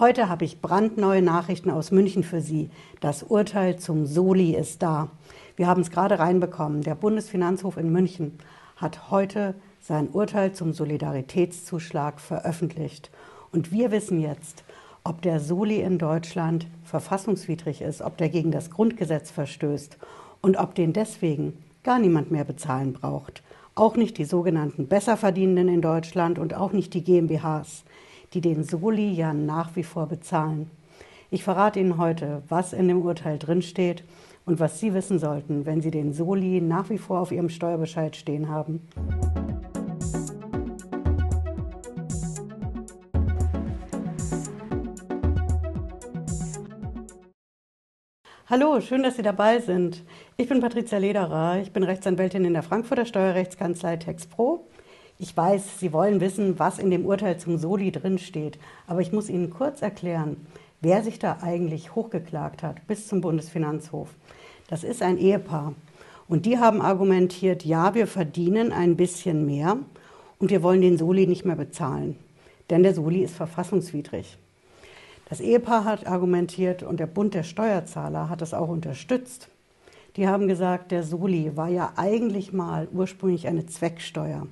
Heute habe ich brandneue Nachrichten aus München für Sie. Das Urteil zum Soli ist da. Wir haben es gerade reinbekommen. Der Bundesfinanzhof in München hat heute sein Urteil zum Solidaritätszuschlag veröffentlicht. Und wir wissen jetzt, ob der Soli in Deutschland verfassungswidrig ist, ob der gegen das Grundgesetz verstößt und ob den deswegen gar niemand mehr bezahlen braucht. Auch nicht die sogenannten Besserverdienenden in Deutschland und auch nicht die GmbHs, die den Soli ja nach wie vor bezahlen. Ich verrate Ihnen heute, was in dem Urteil drinsteht und was Sie wissen sollten, wenn Sie den Soli nach wie vor auf Ihrem Steuerbescheid stehen haben. Hallo, schön, dass Sie dabei sind. Ich bin Patricia Lederer, ich bin Rechtsanwältin in der Frankfurter Steuerrechtskanzlei TexPro. Ich weiß, Sie wollen wissen, was in dem Urteil zum Soli drinsteht, aber ich muss Ihnen kurz erklären, wer sich da eigentlich hochgeklagt hat bis zum Bundesfinanzhof. Das ist ein Ehepaar und die haben argumentiert, ja, wir verdienen ein bisschen mehr und wir wollen den Soli nicht mehr bezahlen, denn der Soli ist verfassungswidrig. Das Ehepaar hat argumentiert und der Bund der Steuerzahler hat das auch unterstützt. Die haben gesagt, der Soli war ja eigentlich mal ursprünglich eine Zwecksteuer.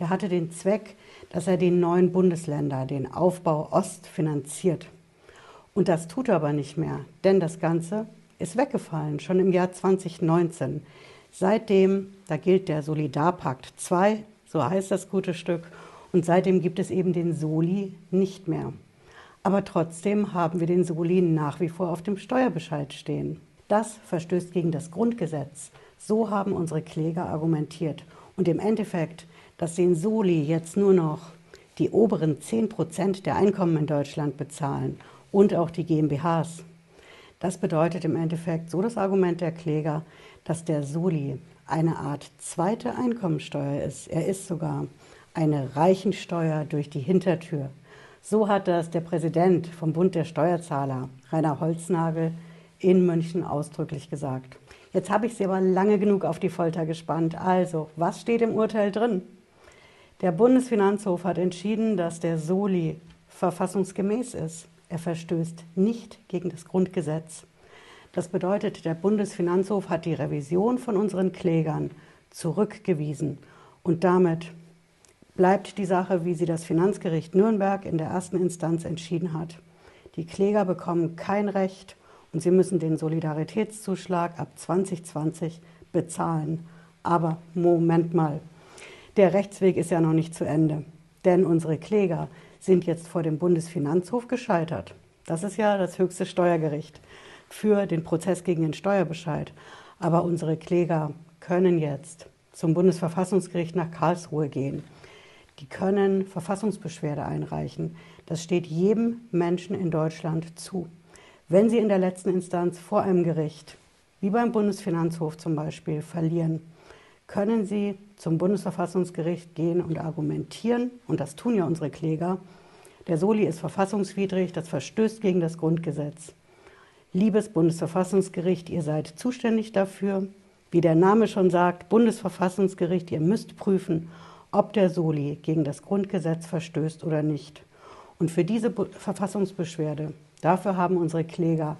Der hatte den Zweck, dass er den neuen Bundesländer, den Aufbau Ost finanziert. Und das tut er aber nicht mehr, denn das Ganze ist weggefallen, schon im Jahr 2019. Seitdem, da gilt der Solidarpakt 2, so heißt das gute Stück, und seitdem gibt es eben den Soli nicht mehr. Aber trotzdem haben wir den Solin nach wie vor auf dem Steuerbescheid stehen. Das verstößt gegen das Grundgesetz. So haben unsere Kläger argumentiert. Und im Endeffekt, dass den Soli jetzt nur noch die oberen 10 Prozent der Einkommen in Deutschland bezahlen und auch die GmbHs. Das bedeutet im Endeffekt so das Argument der Kläger, dass der Soli eine Art zweite Einkommensteuer ist. Er ist sogar eine Reichensteuer durch die Hintertür. So hat das der Präsident vom Bund der Steuerzahler, Rainer Holznagel, in München ausdrücklich gesagt. Jetzt habe ich Sie aber lange genug auf die Folter gespannt. Also, was steht im Urteil drin? Der Bundesfinanzhof hat entschieden, dass der Soli verfassungsgemäß ist. Er verstößt nicht gegen das Grundgesetz. Das bedeutet, der Bundesfinanzhof hat die Revision von unseren Klägern zurückgewiesen und damit bleibt die Sache, wie sie das Finanzgericht Nürnberg in der ersten Instanz entschieden hat. Die Kläger bekommen kein Recht und sie müssen den Solidaritätszuschlag ab 2020 bezahlen. Aber Moment mal, der Rechtsweg ist ja noch nicht zu Ende, denn unsere Kläger sind jetzt vor dem Bundesfinanzhof gescheitert. Das ist ja das höchste Steuergericht für den Prozess gegen den Steuerbescheid. Aber unsere Kläger können jetzt zum Bundesverfassungsgericht nach Karlsruhe gehen die können Verfassungsbeschwerde einreichen. Das steht jedem Menschen in Deutschland zu. Wenn sie in der letzten Instanz vor einem Gericht, wie beim Bundesfinanzhof zum Beispiel, verlieren, können sie zum Bundesverfassungsgericht gehen und argumentieren, und das tun ja unsere Kläger, der Soli ist verfassungswidrig, das verstößt gegen das Grundgesetz. Liebes Bundesverfassungsgericht, ihr seid zuständig dafür. Wie der Name schon sagt, Bundesverfassungsgericht, ihr müsst prüfen, ob der Soli gegen das Grundgesetz verstößt oder nicht. Und für diese Verfassungsbeschwerde, dafür haben unsere Kläger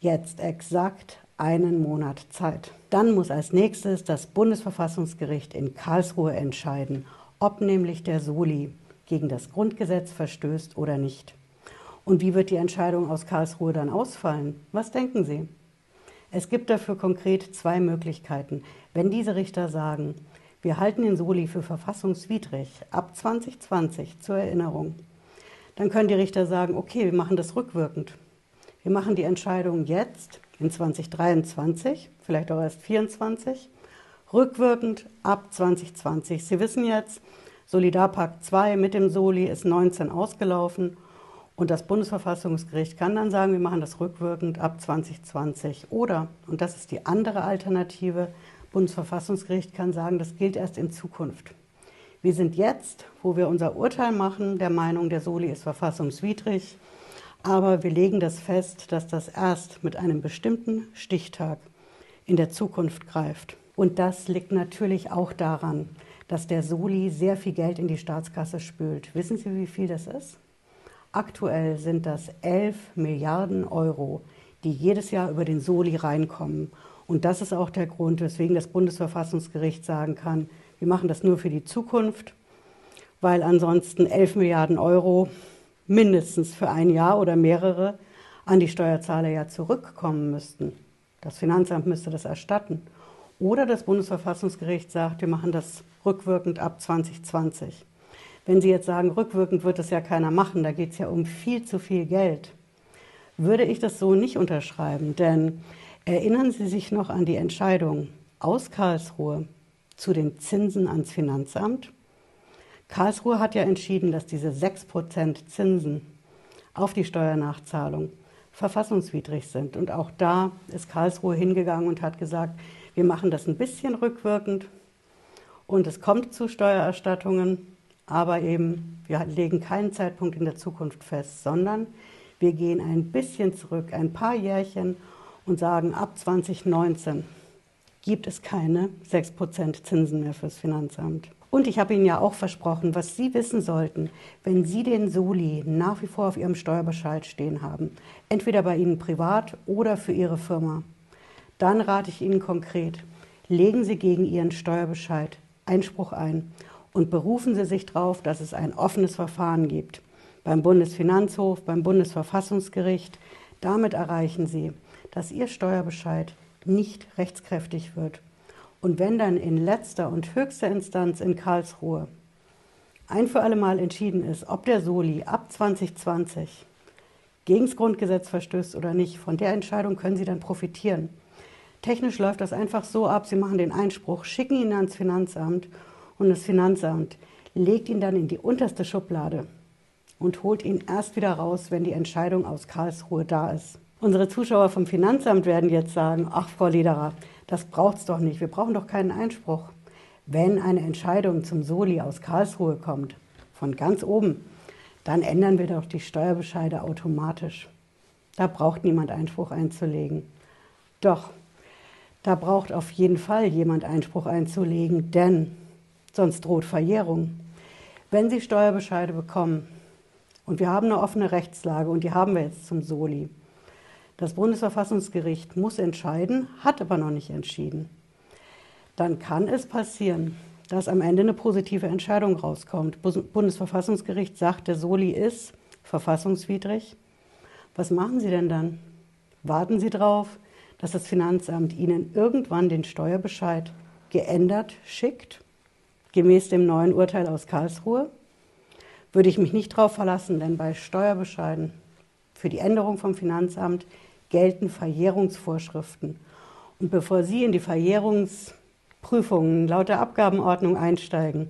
jetzt exakt einen Monat Zeit. Dann muss als nächstes das Bundesverfassungsgericht in Karlsruhe entscheiden, ob nämlich der Soli gegen das Grundgesetz verstößt oder nicht. Und wie wird die Entscheidung aus Karlsruhe dann ausfallen? Was denken Sie? Es gibt dafür konkret zwei Möglichkeiten. Wenn diese Richter sagen, wir halten den Soli für verfassungswidrig ab 2020 zur Erinnerung. Dann können die Richter sagen, okay, wir machen das rückwirkend. Wir machen die Entscheidung jetzt in 2023, vielleicht auch erst 2024, rückwirkend ab 2020. Sie wissen jetzt, Solidarpakt 2 mit dem Soli ist 19 ausgelaufen und das Bundesverfassungsgericht kann dann sagen, wir machen das rückwirkend ab 2020. Oder, und das ist die andere Alternative, Bundesverfassungsgericht kann sagen, das gilt erst in Zukunft. Wir sind jetzt, wo wir unser Urteil machen, der Meinung, der Soli ist verfassungswidrig, aber wir legen das fest, dass das erst mit einem bestimmten Stichtag in der Zukunft greift. Und das liegt natürlich auch daran, dass der Soli sehr viel Geld in die Staatskasse spült. Wissen Sie, wie viel das ist? Aktuell sind das 11 Milliarden Euro, die jedes Jahr über den Soli reinkommen. Und das ist auch der Grund, weswegen das Bundesverfassungsgericht sagen kann, wir machen das nur für die Zukunft, weil ansonsten 11 Milliarden Euro mindestens für ein Jahr oder mehrere an die Steuerzahler ja zurückkommen müssten. Das Finanzamt müsste das erstatten. Oder das Bundesverfassungsgericht sagt, wir machen das rückwirkend ab 2020. Wenn Sie jetzt sagen, rückwirkend wird es ja keiner machen, da geht es ja um viel zu viel Geld, würde ich das so nicht unterschreiben. Denn erinnern Sie sich noch an die Entscheidung aus Karlsruhe zu den Zinsen ans Finanzamt? Karlsruhe hat ja entschieden, dass diese 6% Zinsen auf die Steuernachzahlung verfassungswidrig sind. Und auch da ist Karlsruhe hingegangen und hat gesagt, wir machen das ein bisschen rückwirkend und es kommt zu Steuererstattungen, aber eben wir legen keinen Zeitpunkt in der Zukunft fest, sondern wir gehen ein bisschen zurück, ein paar Jährchen und sagen, ab 2019 gibt es keine 6% Zinsen mehr fürs Finanzamt. Und ich habe Ihnen ja auch versprochen, was Sie wissen sollten, wenn Sie den Soli nach wie vor auf Ihrem Steuerbescheid stehen haben, entweder bei Ihnen privat oder für Ihre Firma, dann rate ich Ihnen konkret, legen Sie gegen Ihren Steuerbescheid Einspruch ein und berufen Sie sich darauf, dass es ein offenes Verfahren gibt. Beim Bundesfinanzhof, beim Bundesverfassungsgericht. Damit erreichen Sie, dass Ihr Steuerbescheid nicht rechtskräftig wird und wenn dann in letzter und höchster Instanz in Karlsruhe ein für alle Mal entschieden ist, ob der Soli ab 2020 gegen das Grundgesetz verstößt oder nicht, von der Entscheidung können Sie dann profitieren. Technisch läuft das einfach so ab, Sie machen den Einspruch, schicken ihn ans Finanzamt und das Finanzamt legt ihn dann in die unterste Schublade und holt ihn erst wieder raus, wenn die Entscheidung aus Karlsruhe da ist. Unsere Zuschauer vom Finanzamt werden jetzt sagen, ach Frau Lederer, das braucht es doch nicht. Wir brauchen doch keinen Einspruch. Wenn eine Entscheidung zum Soli aus Karlsruhe kommt, von ganz oben, dann ändern wir doch die Steuerbescheide automatisch. Da braucht niemand Einspruch einzulegen. Doch, da braucht auf jeden Fall jemand Einspruch einzulegen, denn sonst droht Verjährung. Wenn Sie Steuerbescheide bekommen, und wir haben eine offene Rechtslage und die haben wir jetzt zum Soli, das Bundesverfassungsgericht muss entscheiden, hat aber noch nicht entschieden. Dann kann es passieren, dass am Ende eine positive Entscheidung rauskommt. Bundesverfassungsgericht sagt, der Soli ist verfassungswidrig. Was machen Sie denn dann? Warten Sie darauf, dass das Finanzamt Ihnen irgendwann den Steuerbescheid geändert schickt, gemäß dem neuen Urteil aus Karlsruhe? Würde ich mich nicht darauf verlassen, denn bei Steuerbescheiden für die Änderung vom Finanzamt gelten Verjährungsvorschriften. Und bevor Sie in die Verjährungsprüfungen laut der Abgabenordnung einsteigen,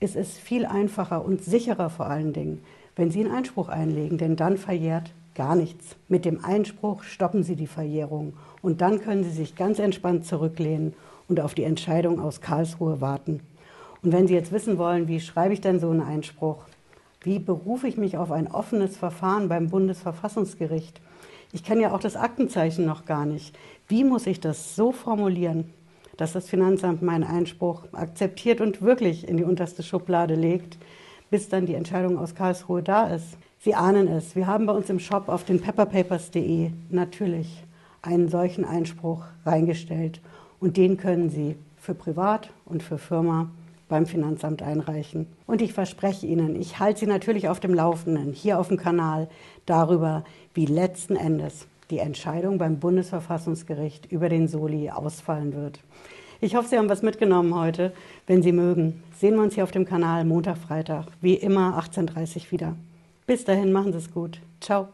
ist es viel einfacher und sicherer vor allen Dingen, wenn Sie einen Einspruch einlegen, denn dann verjährt gar nichts. Mit dem Einspruch stoppen Sie die Verjährung und dann können Sie sich ganz entspannt zurücklehnen und auf die Entscheidung aus Karlsruhe warten. Und wenn Sie jetzt wissen wollen, wie schreibe ich denn so einen Einspruch? Wie berufe ich mich auf ein offenes Verfahren beim Bundesverfassungsgericht? Ich kenne ja auch das Aktenzeichen noch gar nicht. Wie muss ich das so formulieren, dass das Finanzamt meinen Einspruch akzeptiert und wirklich in die unterste Schublade legt, bis dann die Entscheidung aus Karlsruhe da ist? Sie ahnen es. Wir haben bei uns im Shop auf den pepperpapers.de natürlich einen solchen Einspruch reingestellt und den können Sie für Privat und für Firma beim Finanzamt einreichen. Und ich verspreche Ihnen, ich halte Sie natürlich auf dem Laufenden hier auf dem Kanal darüber, wie letzten Endes die Entscheidung beim Bundesverfassungsgericht über den Soli ausfallen wird. Ich hoffe, Sie haben was mitgenommen heute. Wenn Sie mögen, sehen wir uns hier auf dem Kanal Montag, Freitag, wie immer 18.30 Uhr wieder. Bis dahin, machen Sie es gut. Ciao.